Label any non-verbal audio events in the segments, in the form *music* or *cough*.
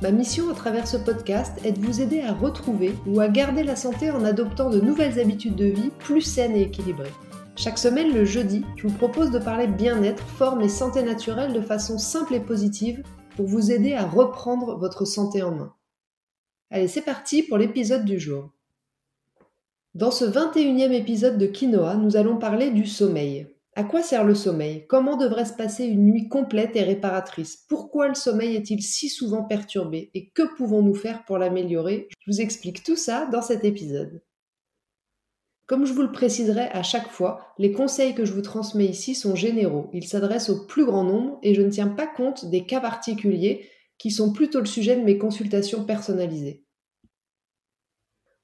Ma mission à travers ce podcast est de vous aider à retrouver ou à garder la santé en adoptant de nouvelles habitudes de vie plus saines et équilibrées. Chaque semaine, le jeudi, je vous propose de parler bien-être, forme et santé naturelle de façon simple et positive pour vous aider à reprendre votre santé en main. Allez, c'est parti pour l'épisode du jour. Dans ce 21e épisode de Quinoa, nous allons parler du sommeil. À quoi sert le sommeil? Comment devrait se passer une nuit complète et réparatrice? Pourquoi le sommeil est-il si souvent perturbé? Et que pouvons-nous faire pour l'améliorer? Je vous explique tout ça dans cet épisode. Comme je vous le préciserai à chaque fois, les conseils que je vous transmets ici sont généraux. Ils s'adressent au plus grand nombre et je ne tiens pas compte des cas particuliers qui sont plutôt le sujet de mes consultations personnalisées.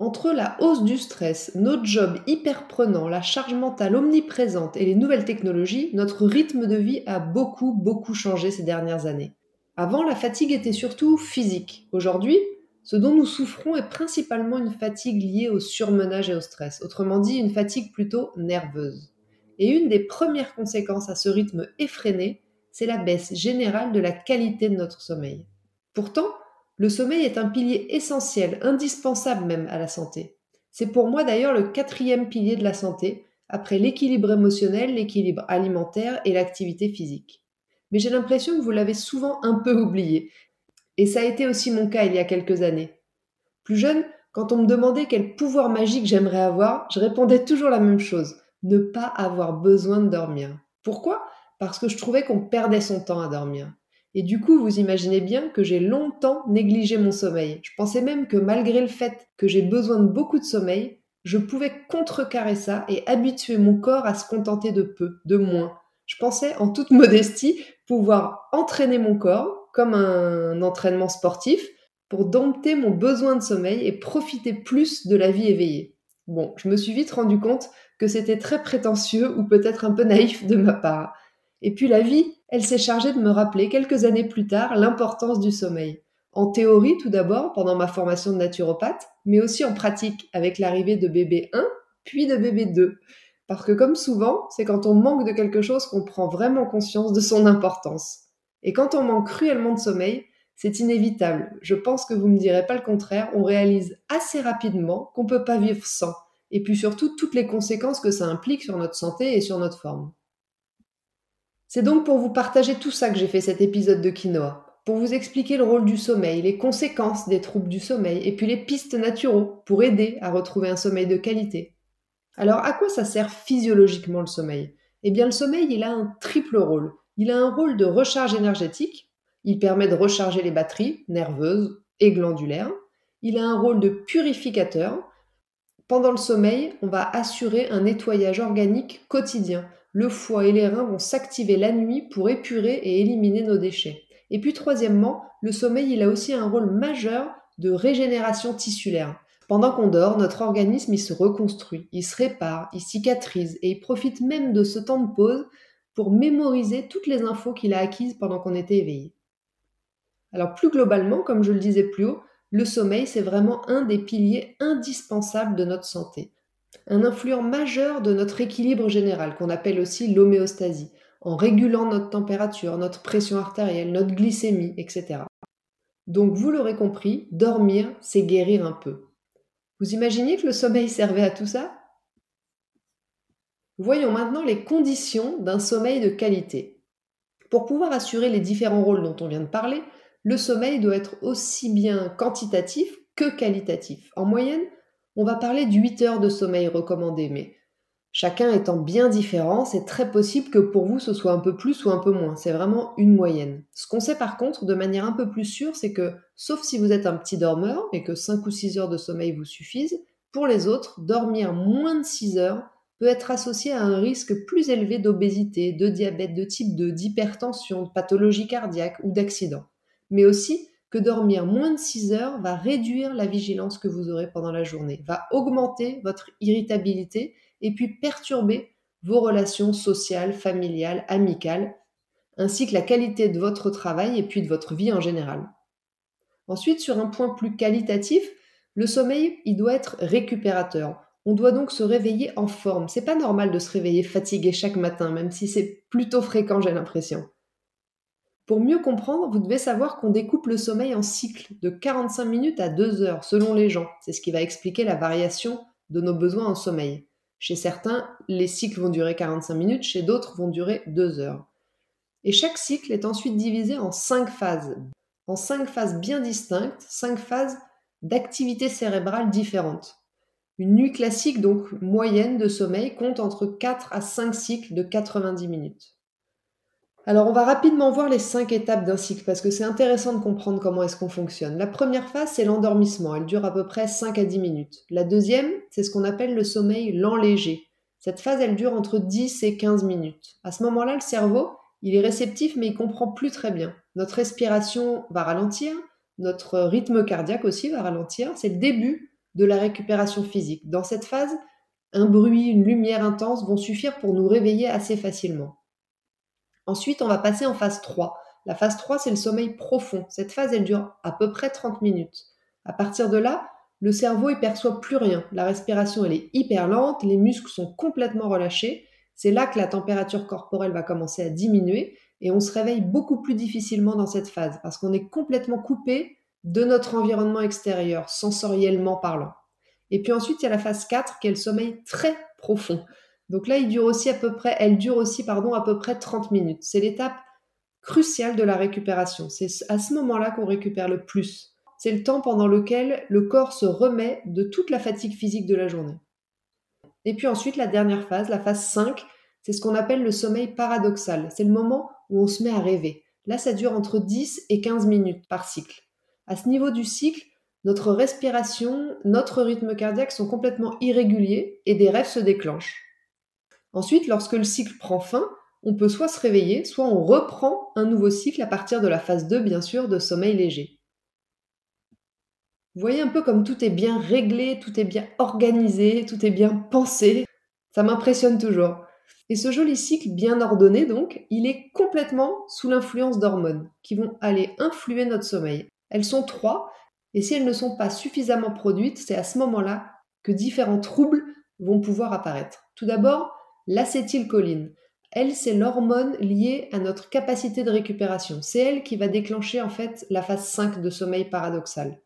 Entre la hausse du stress, notre job hyper prenant, la charge mentale omniprésente et les nouvelles technologies, notre rythme de vie a beaucoup, beaucoup changé ces dernières années. Avant, la fatigue était surtout physique. Aujourd'hui, ce dont nous souffrons est principalement une fatigue liée au surmenage et au stress, autrement dit une fatigue plutôt nerveuse. Et une des premières conséquences à ce rythme effréné, c'est la baisse générale de la qualité de notre sommeil. Pourtant, le sommeil est un pilier essentiel, indispensable même à la santé. C'est pour moi d'ailleurs le quatrième pilier de la santé, après l'équilibre émotionnel, l'équilibre alimentaire et l'activité physique. Mais j'ai l'impression que vous l'avez souvent un peu oublié. Et ça a été aussi mon cas il y a quelques années. Plus jeune, quand on me demandait quel pouvoir magique j'aimerais avoir, je répondais toujours la même chose, ne pas avoir besoin de dormir. Pourquoi? Parce que je trouvais qu'on perdait son temps à dormir. Et du coup, vous imaginez bien que j'ai longtemps négligé mon sommeil. Je pensais même que malgré le fait que j'ai besoin de beaucoup de sommeil, je pouvais contrecarrer ça et habituer mon corps à se contenter de peu, de moins. Je pensais en toute *laughs* modestie pouvoir entraîner mon corps comme un entraînement sportif pour dompter mon besoin de sommeil et profiter plus de la vie éveillée. Bon, je me suis vite rendu compte que c'était très prétentieux ou peut-être un peu naïf de ma part. Et puis la vie, elle s'est chargée de me rappeler quelques années plus tard l'importance du sommeil. En théorie tout d'abord, pendant ma formation de naturopathe, mais aussi en pratique avec l'arrivée de bébé 1, puis de bébé 2. Parce que comme souvent, c'est quand on manque de quelque chose qu'on prend vraiment conscience de son importance. Et quand on manque cruellement de sommeil, c'est inévitable. Je pense que vous me direz pas le contraire, on réalise assez rapidement qu'on peut pas vivre sans. Et puis surtout toutes les conséquences que ça implique sur notre santé et sur notre forme. C'est donc pour vous partager tout ça que j'ai fait cet épisode de Quinoa, pour vous expliquer le rôle du sommeil, les conséquences des troubles du sommeil, et puis les pistes naturelles pour aider à retrouver un sommeil de qualité. Alors à quoi ça sert physiologiquement le sommeil? Eh bien le sommeil, il a un triple rôle. Il a un rôle de recharge énergétique, il permet de recharger les batteries nerveuses et glandulaires, il a un rôle de purificateur, pendant le sommeil, on va assurer un nettoyage organique quotidien le foie et les reins vont s'activer la nuit pour épurer et éliminer nos déchets. Et puis troisièmement, le sommeil, il a aussi un rôle majeur de régénération tissulaire. Pendant qu'on dort, notre organisme, il se reconstruit, il se répare, il cicatrise et il profite même de ce temps de pause pour mémoriser toutes les infos qu'il a acquises pendant qu'on était éveillé. Alors plus globalement, comme je le disais plus haut, le sommeil, c'est vraiment un des piliers indispensables de notre santé un influent majeur de notre équilibre général, qu'on appelle aussi l'homéostasie, en régulant notre température, notre pression artérielle, notre glycémie, etc. Donc vous l'aurez compris, dormir, c'est guérir un peu. Vous imaginez que le sommeil servait à tout ça? Voyons maintenant les conditions d'un sommeil de qualité. Pour pouvoir assurer les différents rôles dont on vient de parler, le sommeil doit être aussi bien quantitatif que qualitatif. En moyenne, on va parler de 8 heures de sommeil recommandé, mais chacun étant bien différent, c'est très possible que pour vous ce soit un peu plus ou un peu moins. C'est vraiment une moyenne. Ce qu'on sait par contre de manière un peu plus sûre, c'est que, sauf si vous êtes un petit dormeur et que 5 ou 6 heures de sommeil vous suffisent, pour les autres, dormir moins de 6 heures peut être associé à un risque plus élevé d'obésité, de diabète de type 2, d'hypertension, de pathologie cardiaque ou d'accident. Mais aussi que dormir moins de 6 heures va réduire la vigilance que vous aurez pendant la journée, va augmenter votre irritabilité et puis perturber vos relations sociales, familiales, amicales, ainsi que la qualité de votre travail et puis de votre vie en général. Ensuite, sur un point plus qualitatif, le sommeil, il doit être récupérateur. On doit donc se réveiller en forme. C'est pas normal de se réveiller fatigué chaque matin, même si c'est plutôt fréquent, j'ai l'impression. Pour mieux comprendre, vous devez savoir qu'on découpe le sommeil en cycles de 45 minutes à 2 heures, selon les gens. C'est ce qui va expliquer la variation de nos besoins en sommeil. Chez certains, les cycles vont durer 45 minutes, chez d'autres vont durer 2 heures. Et chaque cycle est ensuite divisé en 5 phases, en 5 phases bien distinctes, 5 phases d'activité cérébrale différentes. Une nuit classique, donc moyenne de sommeil, compte entre 4 à 5 cycles de 90 minutes. Alors on va rapidement voir les cinq étapes d'un cycle parce que c'est intéressant de comprendre comment est-ce qu'on fonctionne. La première phase, c'est l'endormissement. Elle dure à peu près 5 à 10 minutes. La deuxième, c'est ce qu'on appelle le sommeil lent léger. Cette phase, elle dure entre 10 et 15 minutes. À ce moment-là, le cerveau, il est réceptif mais il comprend plus très bien. Notre respiration va ralentir, notre rythme cardiaque aussi va ralentir. C'est le début de la récupération physique. Dans cette phase, un bruit, une lumière intense vont suffire pour nous réveiller assez facilement. Ensuite, on va passer en phase 3. La phase 3, c'est le sommeil profond. Cette phase, elle dure à peu près 30 minutes. À partir de là, le cerveau ne perçoit plus rien. La respiration, elle est hyper lente, les muscles sont complètement relâchés. C'est là que la température corporelle va commencer à diminuer et on se réveille beaucoup plus difficilement dans cette phase parce qu'on est complètement coupé de notre environnement extérieur, sensoriellement parlant. Et puis ensuite, il y a la phase 4 qui est le sommeil très profond. Donc là, il dure aussi à peu près, elle dure aussi pardon, à peu près 30 minutes. C'est l'étape cruciale de la récupération. C'est à ce moment-là qu'on récupère le plus. C'est le temps pendant lequel le corps se remet de toute la fatigue physique de la journée. Et puis ensuite, la dernière phase, la phase 5, c'est ce qu'on appelle le sommeil paradoxal. C'est le moment où on se met à rêver. Là, ça dure entre 10 et 15 minutes par cycle. À ce niveau du cycle, notre respiration, notre rythme cardiaque sont complètement irréguliers et des rêves se déclenchent. Ensuite, lorsque le cycle prend fin, on peut soit se réveiller, soit on reprend un nouveau cycle à partir de la phase 2, bien sûr, de sommeil léger. Vous voyez un peu comme tout est bien réglé, tout est bien organisé, tout est bien pensé. Ça m'impressionne toujours. Et ce joli cycle bien ordonné, donc, il est complètement sous l'influence d'hormones qui vont aller influer notre sommeil. Elles sont trois, et si elles ne sont pas suffisamment produites, c'est à ce moment-là que différents troubles vont pouvoir apparaître. Tout d'abord, l'acétylcholine. Elle, c'est l'hormone liée à notre capacité de récupération. C'est elle qui va déclencher en fait la phase 5 de sommeil paradoxal.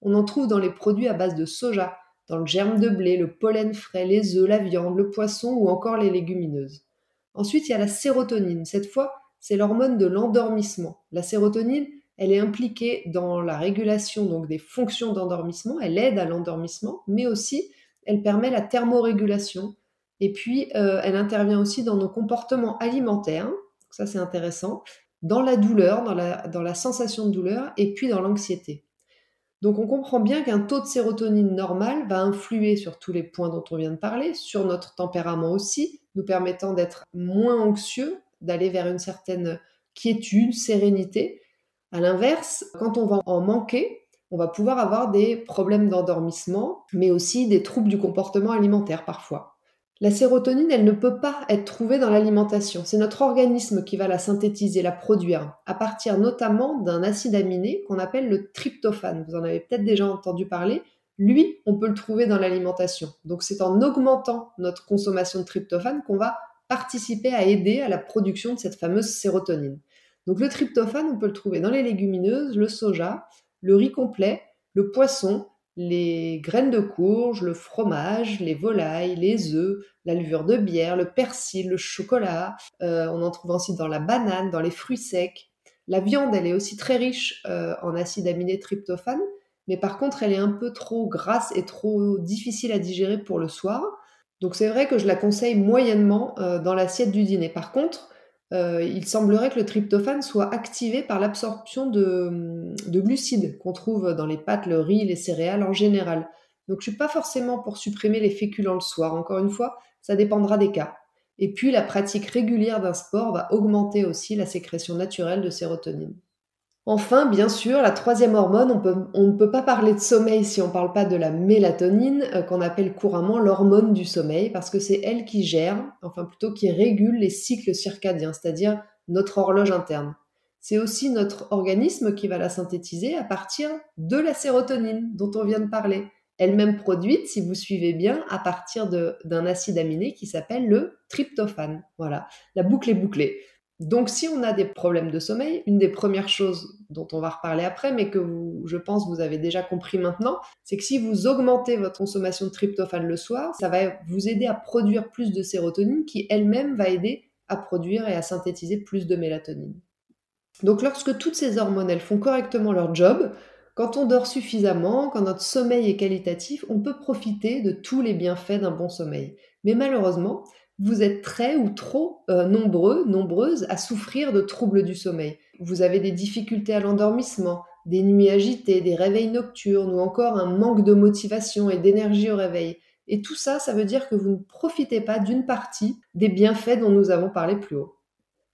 On en trouve dans les produits à base de soja, dans le germe de blé, le pollen frais, les œufs, la viande, le poisson ou encore les légumineuses. Ensuite, il y a la sérotonine. Cette fois, c'est l'hormone de l'endormissement. La sérotonine, elle est impliquée dans la régulation donc des fonctions d'endormissement, elle aide à l'endormissement, mais aussi elle permet la thermorégulation, et puis, euh, elle intervient aussi dans nos comportements alimentaires, ça c'est intéressant, dans la douleur, dans la, dans la sensation de douleur, et puis dans l'anxiété. Donc on comprend bien qu'un taux de sérotonine normal va influer sur tous les points dont on vient de parler, sur notre tempérament aussi, nous permettant d'être moins anxieux, d'aller vers une certaine quiétude, sérénité. À l'inverse, quand on va en manquer, on va pouvoir avoir des problèmes d'endormissement, mais aussi des troubles du comportement alimentaire parfois. La sérotonine, elle ne peut pas être trouvée dans l'alimentation. C'est notre organisme qui va la synthétiser, la produire, à partir notamment d'un acide aminé qu'on appelle le tryptophane. Vous en avez peut-être déjà entendu parler. Lui, on peut le trouver dans l'alimentation. Donc c'est en augmentant notre consommation de tryptophane qu'on va participer à aider à la production de cette fameuse sérotonine. Donc le tryptophane, on peut le trouver dans les légumineuses, le soja, le riz complet, le poisson, les graines de courge, le fromage, les volailles, les œufs, la levure de bière, le persil, le chocolat. Euh, on en trouve ensuite dans la banane, dans les fruits secs. La viande, elle est aussi très riche euh, en acide aminé tryptophane, mais par contre, elle est un peu trop grasse et trop difficile à digérer pour le soir. Donc c'est vrai que je la conseille moyennement euh, dans l'assiette du dîner. Par contre, euh, il semblerait que le tryptophane soit activé par l'absorption de, glucides qu'on trouve dans les pâtes, le riz, les céréales en général. Donc je suis pas forcément pour supprimer les féculents le soir. Encore une fois, ça dépendra des cas. Et puis la pratique régulière d'un sport va augmenter aussi la sécrétion naturelle de sérotonine. Enfin, bien sûr, la troisième hormone, on, ne peut pas parler de sommeil si on ne parle pas de la mélatonine, euh, qu'on appelle couramment l'hormone du sommeil, parce que c'est elle qui gère, enfin plutôt qui régule les cycles circadiens, c'est-à-dire notre horloge interne. C'est aussi notre organisme qui va la synthétiser à partir de la sérotonine dont on vient de parler. Elle-même produite, si vous suivez bien, à partir d'un acide aminé qui s'appelle le tryptophane. Voilà, la boucle est bouclée. Donc, si on a des problèmes de sommeil, une des premières choses dont on va reparler après, mais que je pense vous avez déjà compris maintenant, c'est que si vous augmentez votre consommation de tryptophane le soir, ça va vous aider à produire plus de sérotonine qui elle-même va aider à produire et à synthétiser plus de mélatonine. Donc, lorsque toutes ces hormones elles font correctement leur job, quand on dort suffisamment, quand notre sommeil est qualitatif, on peut profiter de tous les bienfaits d'un bon sommeil. Mais malheureusement, vous êtes très ou trop euh, nombreux, nombreuses à souffrir de troubles du sommeil. Vous avez des difficultés à l'endormissement, des nuits agitées, des réveils nocturnes ou encore un manque de motivation et d'énergie au réveil. Et tout ça, ça veut dire que vous ne profitez pas d'une partie des bienfaits dont nous avons parlé plus haut.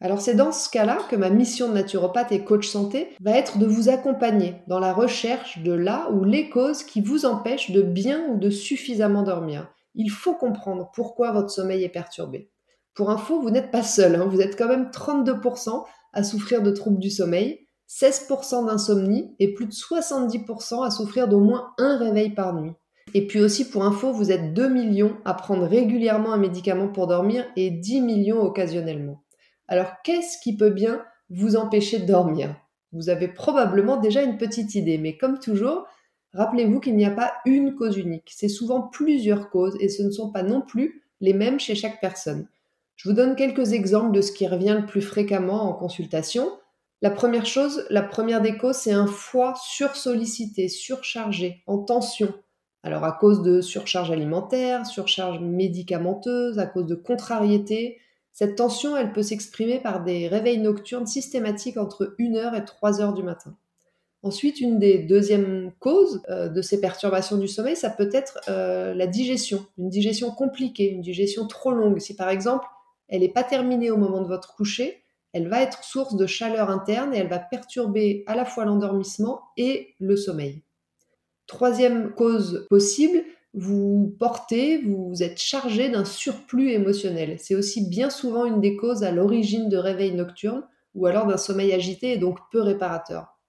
Alors c'est dans ce cas-là que ma mission de naturopathe et coach santé va être de vous accompagner dans la recherche de là ou les causes qui vous empêchent de bien ou de suffisamment dormir il faut comprendre pourquoi votre sommeil est perturbé. Pour info, vous n'êtes pas seul, hein. vous êtes quand même 32% à souffrir de troubles du sommeil, 16% d'insomnie et plus de 70% à souffrir d'au moins un réveil par nuit. Et puis aussi pour info, vous êtes 2 millions à prendre régulièrement un médicament pour dormir et 10 millions occasionnellement. Alors qu'est-ce qui peut bien vous empêcher de dormir? Vous avez probablement déjà une petite idée, mais comme toujours, Rappelez-vous qu'il n'y a pas une cause unique, c'est souvent plusieurs causes et ce ne sont pas non plus les mêmes chez chaque personne. Je vous donne quelques exemples de ce qui revient le plus fréquemment en consultation. La première chose, la première des causes, c'est un foie sursollicité, surchargé, en tension. Alors à cause de surcharge alimentaire, surcharge médicamenteuse, à cause de contrariété, cette tension, elle peut s'exprimer par des réveils nocturnes systématiques entre 1h et 3h du matin. Ensuite, une des deuxièmes causes euh, de ces perturbations du sommeil, ça peut être euh, la digestion, une digestion compliquée, une digestion trop longue. Si par exemple, elle n'est pas terminée au moment de votre coucher, elle va être source de chaleur interne et elle va perturber à la fois l'endormissement et le sommeil. Troisième cause possible, vous portez, vous êtes chargé d'un surplus émotionnel. C'est aussi bien souvent une des causes à l'origine de réveils nocturnes ou alors d'un sommeil agité et donc peu réparateur.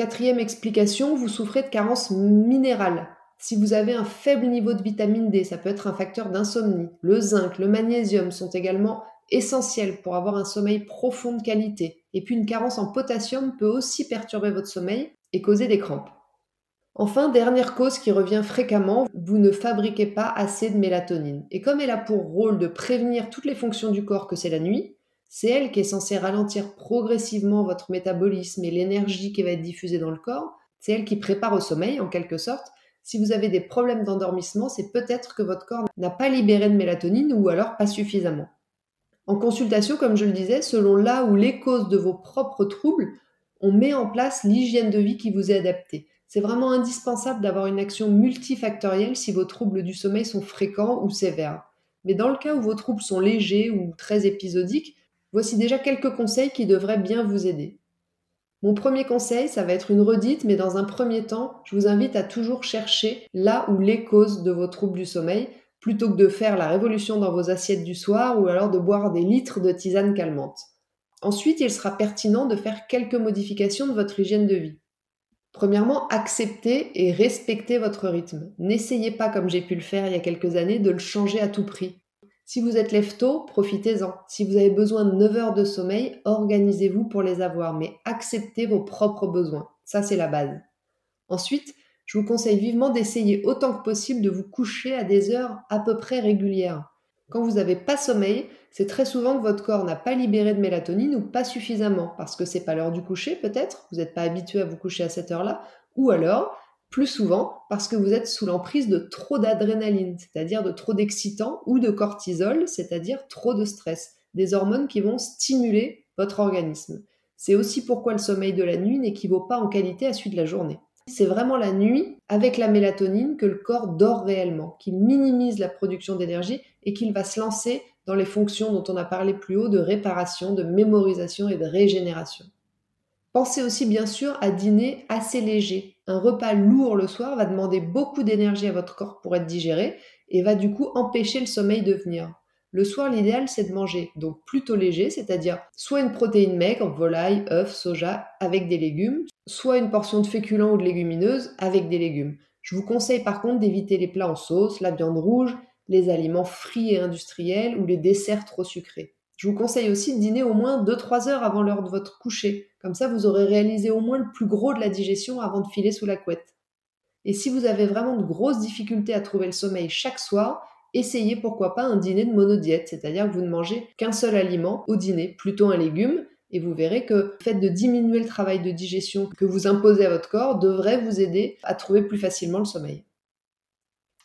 Quatrième explication, vous souffrez de carence minérale. Si vous avez un faible niveau de vitamine D, ça peut être un facteur d'insomnie. Le zinc, le magnésium sont également essentiels pour avoir un sommeil profond de qualité. Et puis une carence en potassium peut aussi perturber votre sommeil et causer des crampes. Enfin, dernière cause qui revient fréquemment, vous ne fabriquez pas assez de mélatonine. Et comme elle a pour rôle de prévenir toutes les fonctions du corps que c'est la nuit, c'est elle qui est censée ralentir progressivement votre métabolisme et l'énergie qui va être diffusée dans le corps. C'est elle qui prépare au sommeil, en quelque sorte. Si vous avez des problèmes d'endormissement, c'est peut-être que votre corps n'a pas libéré de mélatonine ou alors pas suffisamment. En consultation, comme je le disais, selon là où les causes de vos propres troubles, on met en place l'hygiène de vie qui vous est adaptée. C'est vraiment indispensable d'avoir une action multifactorielle si vos troubles du sommeil sont fréquents ou sévères. Mais dans le cas où vos troubles sont légers ou très épisodiques, Voici déjà quelques conseils qui devraient bien vous aider. Mon premier conseil, ça va être une redite, mais dans un premier temps, je vous invite à toujours chercher là où les causes de vos troubles du sommeil, plutôt que de faire la révolution dans vos assiettes du soir ou alors de boire des litres de tisane calmante. Ensuite, il sera pertinent de faire quelques modifications de votre hygiène de vie. Premièrement, acceptez et respectez votre rythme. N'essayez pas, comme j'ai pu le faire il y a quelques années, de le changer à tout prix. Si vous êtes lève tôt, profitez-en. Si vous avez besoin de 9 heures de sommeil, organisez-vous pour les avoir, mais acceptez vos propres besoins. Ça, c'est la base. Ensuite, je vous conseille vivement d'essayer autant que possible de vous coucher à des heures à peu près régulières. Quand vous n'avez pas sommeil, c'est très souvent que votre corps n'a pas libéré de mélatonine ou pas suffisamment, parce que c'est pas l'heure du coucher peut-être, vous n'êtes pas habitué à vous coucher à cette heure-là, ou alors plus souvent parce que vous êtes sous l'emprise de trop d'adrénaline, c'est-à-dire de trop d'excitants, ou de cortisol, c'est-à-dire trop de stress, des hormones qui vont stimuler votre organisme. C'est aussi pourquoi le sommeil de la nuit n'équivaut pas en qualité à celui de la journée. C'est vraiment la nuit, avec la mélatonine, que le corps dort réellement, qui minimise la production d'énergie et qu'il va se lancer dans les fonctions dont on a parlé plus haut de réparation, de mémorisation et de régénération. Pensez aussi bien sûr à dîner assez léger. Un repas lourd le soir va demander beaucoup d'énergie à votre corps pour être digéré et va du coup empêcher le sommeil de venir. Le soir, l'idéal, c'est de manger donc plutôt léger, c'est-à-dire soit une protéine maigre, volaille, œuf, soja, avec des légumes, soit une portion de féculents ou de légumineuses avec des légumes. Je vous conseille par contre d'éviter les plats en sauce, la viande rouge, les aliments frits et industriels ou les desserts trop sucrés. Je vous conseille aussi de dîner au moins 2-3 heures avant l'heure de votre coucher. Comme ça, vous aurez réalisé au moins le plus gros de la digestion avant de filer sous la couette. Et si vous avez vraiment de grosses difficultés à trouver le sommeil chaque soir, essayez pourquoi pas un dîner de monodiète, c'est-à-dire que vous ne mangez qu'un seul aliment au dîner, plutôt un légume, et vous verrez que le fait de diminuer le travail de digestion que vous imposez à votre corps devrait vous aider à trouver plus facilement le sommeil.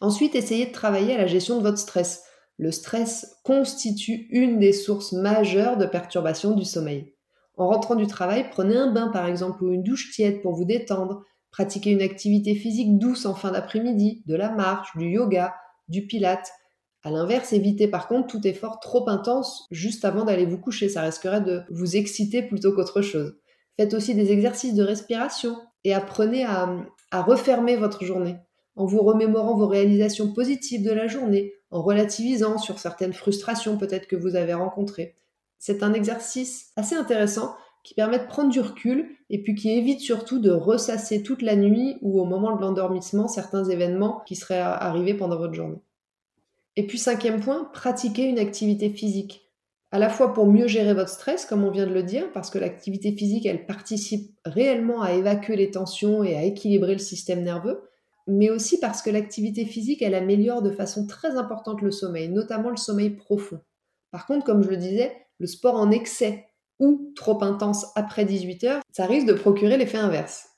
Ensuite, essayez de travailler à la gestion de votre stress. Le stress constitue une des sources majeures de perturbation du sommeil. En rentrant du travail, prenez un bain par exemple ou une douche tiède pour vous détendre, pratiquez une activité physique douce en fin d'après-midi, de la marche, du yoga, du pilate. À l'inverse, évitez par contre tout effort trop intense juste avant d'aller vous coucher, ça risquerait de vous exciter plutôt qu'autre chose. Faites aussi des exercices de respiration et apprenez à, à refermer votre journée en vous remémorant vos réalisations positives de la journée, en relativisant sur certaines frustrations peut-être que vous avez rencontrées. C'est un exercice assez intéressant qui permet de prendre du recul et puis qui évite surtout de ressasser toute la nuit ou au moment de l'endormissement certains événements qui seraient arrivés pendant votre journée. Et puis cinquième point, pratiquer une activité physique. À la fois pour mieux gérer votre stress, comme on vient de le dire, parce que l'activité physique, elle participe réellement à évacuer les tensions et à équilibrer le système nerveux, mais aussi parce que l'activité physique, elle améliore de façon très importante le sommeil, notamment le sommeil profond. Par contre, comme je le disais, le sport en excès ou trop intense après 18 heures, ça risque de procurer l'effet inverse.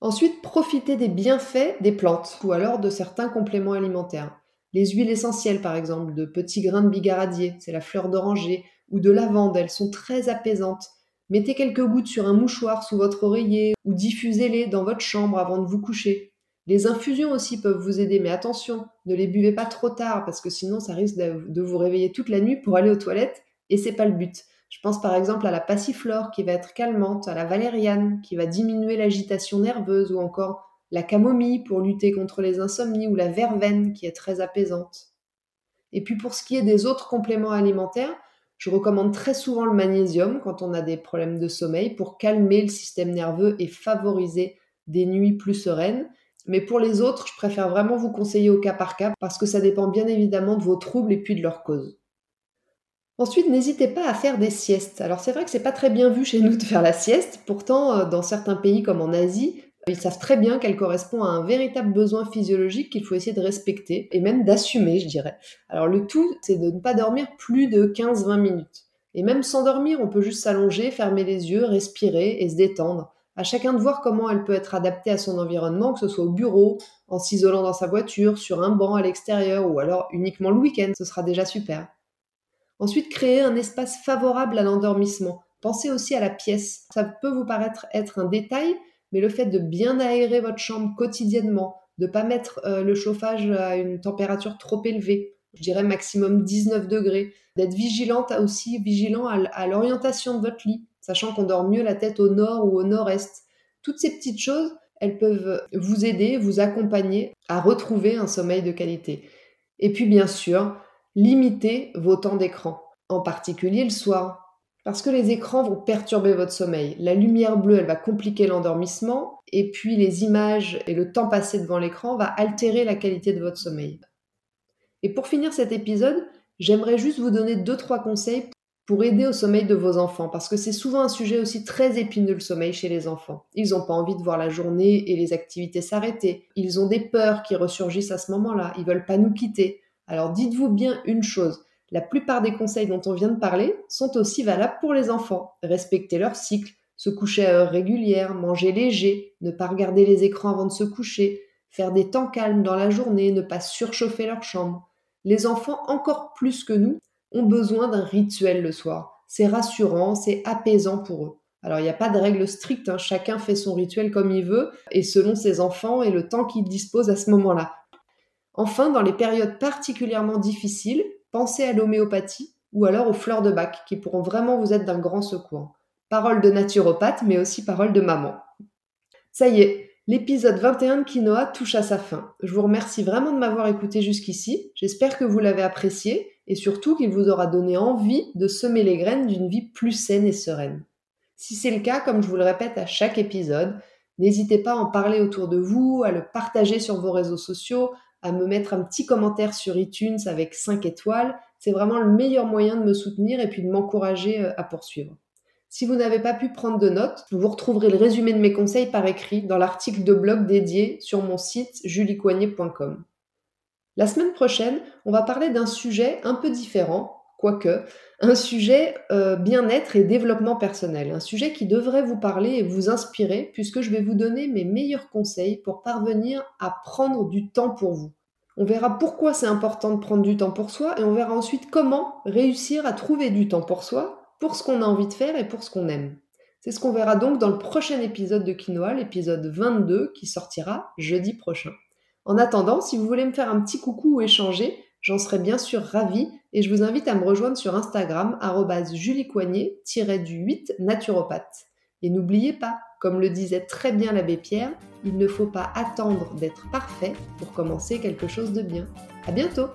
Ensuite, profitez des bienfaits des plantes ou alors de certains compléments alimentaires. Les huiles essentielles, par exemple, de petits grains de bigaradier, c'est la fleur d'oranger, ou de lavande, elles sont très apaisantes. Mettez quelques gouttes sur un mouchoir sous votre oreiller ou diffusez-les dans votre chambre avant de vous coucher. Les infusions aussi peuvent vous aider, mais attention, ne les buvez pas trop tard parce que sinon ça risque de vous réveiller toute la nuit pour aller aux toilettes et c'est pas le but. Je pense par exemple à la passiflore qui va être calmante, à la valériane qui va diminuer l'agitation nerveuse ou encore la camomille pour lutter contre les insomnies ou la verveine qui est très apaisante. Et puis pour ce qui est des autres compléments alimentaires, je recommande très souvent le magnésium quand on a des problèmes de sommeil pour calmer le système nerveux et favoriser des nuits plus sereines. Mais pour les autres, je préfère vraiment vous conseiller au cas par cas parce que ça dépend bien évidemment de vos troubles et puis de leur cause. Ensuite, n'hésitez pas à faire des siestes. Alors c'est vrai que c'est pas très bien vu chez nous de faire la sieste, pourtant euh, dans certains pays comme en Asie, ils savent très bien qu'elle correspond à un véritable besoin physiologique qu'il faut essayer de respecter et même d'assumer, je dirais. Alors le tout, c'est de ne pas dormir plus de 15-20 minutes. Et même sans dormir, on peut juste s'allonger, fermer les yeux, respirer et se détendre à chacun de voir comment elle peut être adaptée à son environnement, que ce soit au bureau, en s'isolant dans sa voiture, sur un banc à l'extérieur ou alors uniquement le week-end, ce sera déjà super. Ensuite, créer un espace favorable à l'endormissement. Pensez aussi à la pièce. Ça peut vous paraître être un détail, mais le fait de bien aérer votre chambre quotidiennement, de ne pas mettre euh, le chauffage à une température trop élevée, je dirais maximum 19 degrés, d'être vigilante aussi, vigilant à l'orientation de votre lit sachant qu'on dort mieux la tête au nord ou au nord-est. Toutes ces petites choses, elles peuvent vous aider, vous accompagner à retrouver un sommeil de qualité. Et puis bien sûr, limitez vos temps d'écran, en particulier le soir. Parce que les écrans vont perturber votre sommeil. La lumière bleue, elle va compliquer l'endormissement, et puis les images et le temps passé devant l'écran va altérer la qualité de votre sommeil. Et pour finir cet épisode, j'aimerais juste vous donner deux trois conseils pour aider au sommeil de vos enfants, parce que c'est souvent un sujet aussi très épineux le sommeil chez les enfants. Ils n'ont pas envie de voir la journée et les activités s'arrêter. Ils ont des peurs qui ressurgissent à ce moment-là. Ils veulent pas nous quitter. Alors dites-vous bien une chose. La plupart des conseils dont on vient de parler sont aussi valables pour les enfants. Respecter leur cycle, se coucher à heure régulière, manger léger, ne pas regarder les écrans avant de se coucher, faire des temps calmes dans la journée, ne pas surchauffer leur chambre. Les enfants, encore plus que nous, ont besoin d'un rituel le soir. C'est rassurant, c'est apaisant pour eux. Alors il n'y a pas de règle stricte, hein. chacun fait son rituel comme il veut et selon ses enfants et le temps qu'il dispose à ce moment-là. Enfin, dans les périodes particulièrement difficiles, pensez à l'homéopathie ou alors aux fleurs de bac qui pourront vraiment vous être d'un grand secours. Parole de naturopathe, mais aussi parole de maman. Ça y est, l'épisode 21 de Quinoa touche à sa fin. Je vous remercie vraiment de m'avoir écouté jusqu'ici. J'espère que vous l'avez apprécié et surtout qu'il vous aura donné envie de semer les graines d'une vie plus saine et sereine. Si c'est le cas, comme je vous le répète à chaque épisode, n'hésitez pas à en parler autour de vous, à le partager sur vos réseaux sociaux, à me mettre un petit commentaire sur iTunes avec 5 étoiles. C'est vraiment le meilleur moyen de me soutenir et puis de m'encourager euh, à poursuivre. Si vous n'avez pas pu prendre de notes, vous retrouverez le résumé de mes conseils par écrit dans l'article de blog dédié sur mon site juliecoignet.com. La semaine prochaine, on va parler d'un sujet un peu différent, quoique, un sujet euh, bien-être et développement personnel, un sujet qui devrait vous parler et vous inspirer puisque je vais vous donner mes meilleurs conseils pour parvenir à prendre du temps pour vous. On verra pourquoi c'est important de prendre du temps pour soi et on verra ensuite comment réussir à trouver du temps pour soi, pour ce qu'on a envie de faire et pour ce qu'on aime. C'est ce qu'on verra donc dans le prochain épisode de Quinoa, l'épisode 22 qui sortira jeudi prochain. En attendant, si vous voulez me faire un petit coucou ou échanger, J'en serais bien sûr ravie et je vous invite à me rejoindre sur Instagram juliecoignet-du8 naturopathe. Et n'oubliez pas, comme le disait très bien l'abbé Pierre, il ne faut pas attendre d'être parfait pour commencer quelque chose de bien. À bientôt!